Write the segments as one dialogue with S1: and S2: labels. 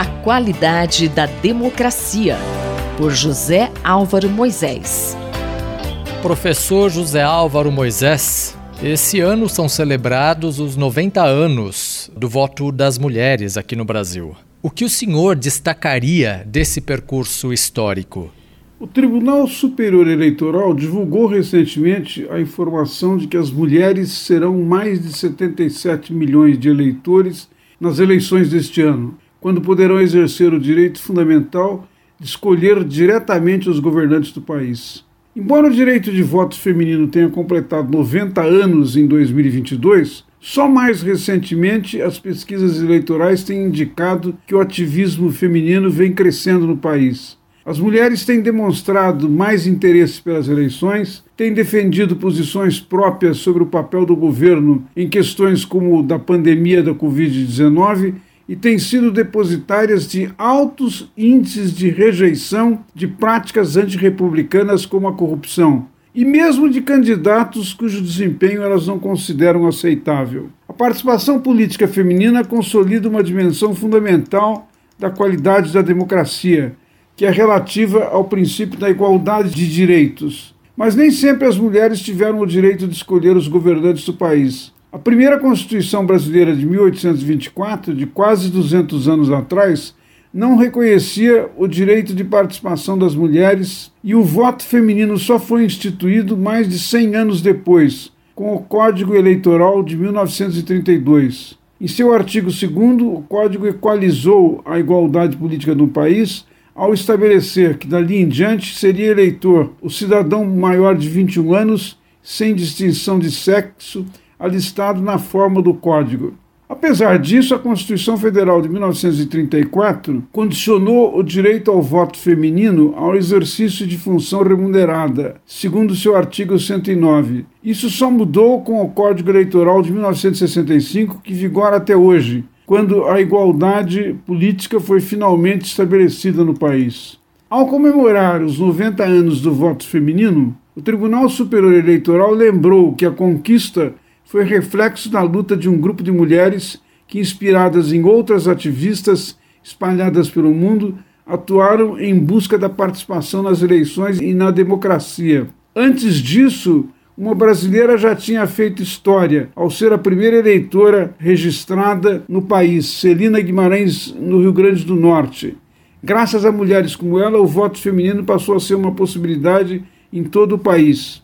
S1: A qualidade da democracia, por José Álvaro Moisés.
S2: Professor José Álvaro Moisés, esse ano são celebrados os 90 anos do voto das mulheres aqui no Brasil. O que o senhor destacaria desse percurso histórico?
S3: O Tribunal Superior Eleitoral divulgou recentemente a informação de que as mulheres serão mais de 77 milhões de eleitores nas eleições deste ano, quando poderão exercer o direito fundamental de escolher diretamente os governantes do país. Embora o direito de voto feminino tenha completado 90 anos em 2022, só mais recentemente as pesquisas eleitorais têm indicado que o ativismo feminino vem crescendo no país. As mulheres têm demonstrado mais interesse pelas eleições, têm defendido posições próprias sobre o papel do governo em questões como da pandemia da Covid-19 e têm sido depositárias de altos índices de rejeição de práticas antirrepublicanas como a corrupção, e mesmo de candidatos cujo desempenho elas não consideram aceitável. A participação política feminina consolida uma dimensão fundamental da qualidade da democracia que é relativa ao princípio da igualdade de direitos. Mas nem sempre as mulheres tiveram o direito de escolher os governantes do país. A primeira Constituição brasileira de 1824, de quase 200 anos atrás, não reconhecia o direito de participação das mulheres e o voto feminino só foi instituído mais de 100 anos depois, com o Código Eleitoral de 1932. Em seu artigo 2, o Código equalizou a igualdade política no país ao estabelecer que dali em diante seria eleitor o cidadão maior de 21 anos, sem distinção de sexo, alistado na forma do Código. Apesar disso, a Constituição Federal de 1934 condicionou o direito ao voto feminino ao exercício de função remunerada, segundo seu artigo 109. Isso só mudou com o Código Eleitoral de 1965, que vigora até hoje, quando a igualdade política foi finalmente estabelecida no país. Ao comemorar os 90 anos do voto feminino, o Tribunal Superior Eleitoral lembrou que a conquista foi reflexo da luta de um grupo de mulheres que, inspiradas em outras ativistas espalhadas pelo mundo, atuaram em busca da participação nas eleições e na democracia. Antes disso, uma brasileira já tinha feito história ao ser a primeira eleitora registrada no país, Celina Guimarães, no Rio Grande do Norte. Graças a mulheres como ela, o voto feminino passou a ser uma possibilidade em todo o país.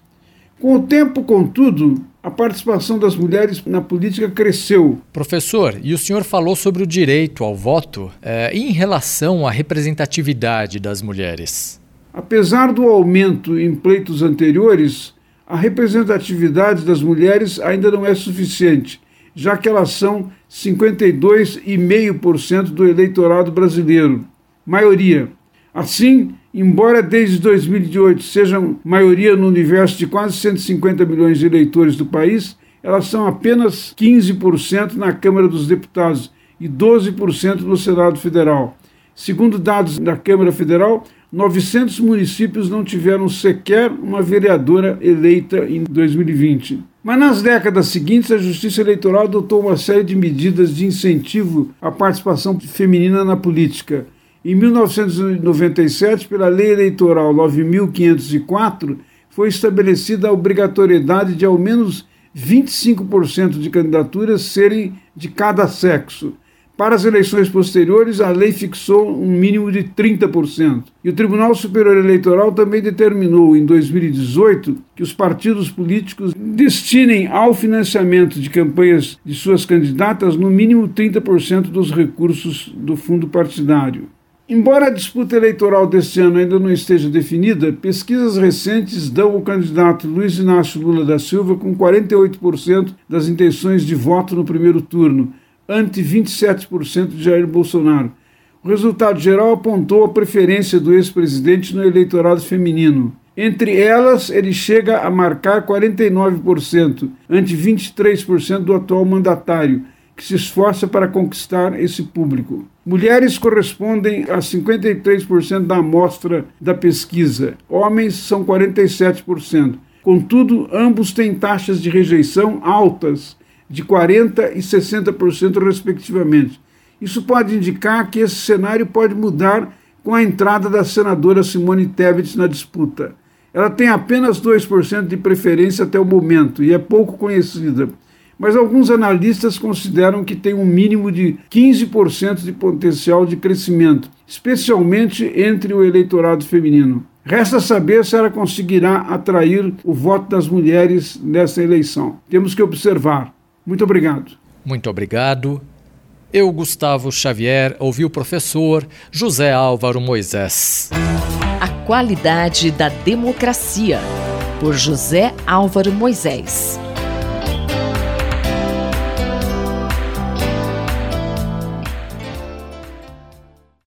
S3: Com o tempo, contudo, a participação das mulheres na política cresceu.
S2: Professor, e o senhor falou sobre o direito ao voto é, em relação à representatividade das mulheres.
S3: Apesar do aumento em pleitos anteriores, a representatividade das mulheres ainda não é suficiente, já que elas são 52,5% do eleitorado brasileiro, maioria. Assim, embora desde 2008 sejam maioria no universo de quase 150 milhões de eleitores do país, elas são apenas 15% na Câmara dos Deputados e 12% no Senado Federal. Segundo dados da Câmara Federal, 900 municípios não tiveram sequer uma vereadora eleita em 2020. Mas nas décadas seguintes, a Justiça Eleitoral adotou uma série de medidas de incentivo à participação feminina na política. Em 1997, pela Lei Eleitoral 9504, foi estabelecida a obrigatoriedade de ao menos 25% de candidaturas serem de cada sexo. Para as eleições posteriores, a lei fixou um mínimo de 30%. E o Tribunal Superior Eleitoral também determinou, em 2018, que os partidos políticos destinem ao financiamento de campanhas de suas candidatas no mínimo 30% dos recursos do fundo partidário. Embora a disputa eleitoral deste ano ainda não esteja definida, pesquisas recentes dão o candidato Luiz Inácio Lula da Silva com 48% das intenções de voto no primeiro turno ante 27% de Jair Bolsonaro. O resultado geral apontou a preferência do ex-presidente no eleitorado feminino. Entre elas, ele chega a marcar 49%, ante 23% do atual mandatário, que se esforça para conquistar esse público. Mulheres correspondem a 53% da amostra da pesquisa, homens são 47%. Contudo, ambos têm taxas de rejeição altas de 40% e 60%, respectivamente. Isso pode indicar que esse cenário pode mudar com a entrada da senadora Simone Tebet na disputa. Ela tem apenas 2% de preferência até o momento e é pouco conhecida. Mas alguns analistas consideram que tem um mínimo de 15% de potencial de crescimento, especialmente entre o eleitorado feminino. Resta saber se ela conseguirá atrair o voto das mulheres nessa eleição. Temos que observar. Muito obrigado.
S2: Muito obrigado. Eu, Gustavo Xavier, ouvi o professor José Álvaro Moisés.
S1: A qualidade da democracia, por José Álvaro Moisés.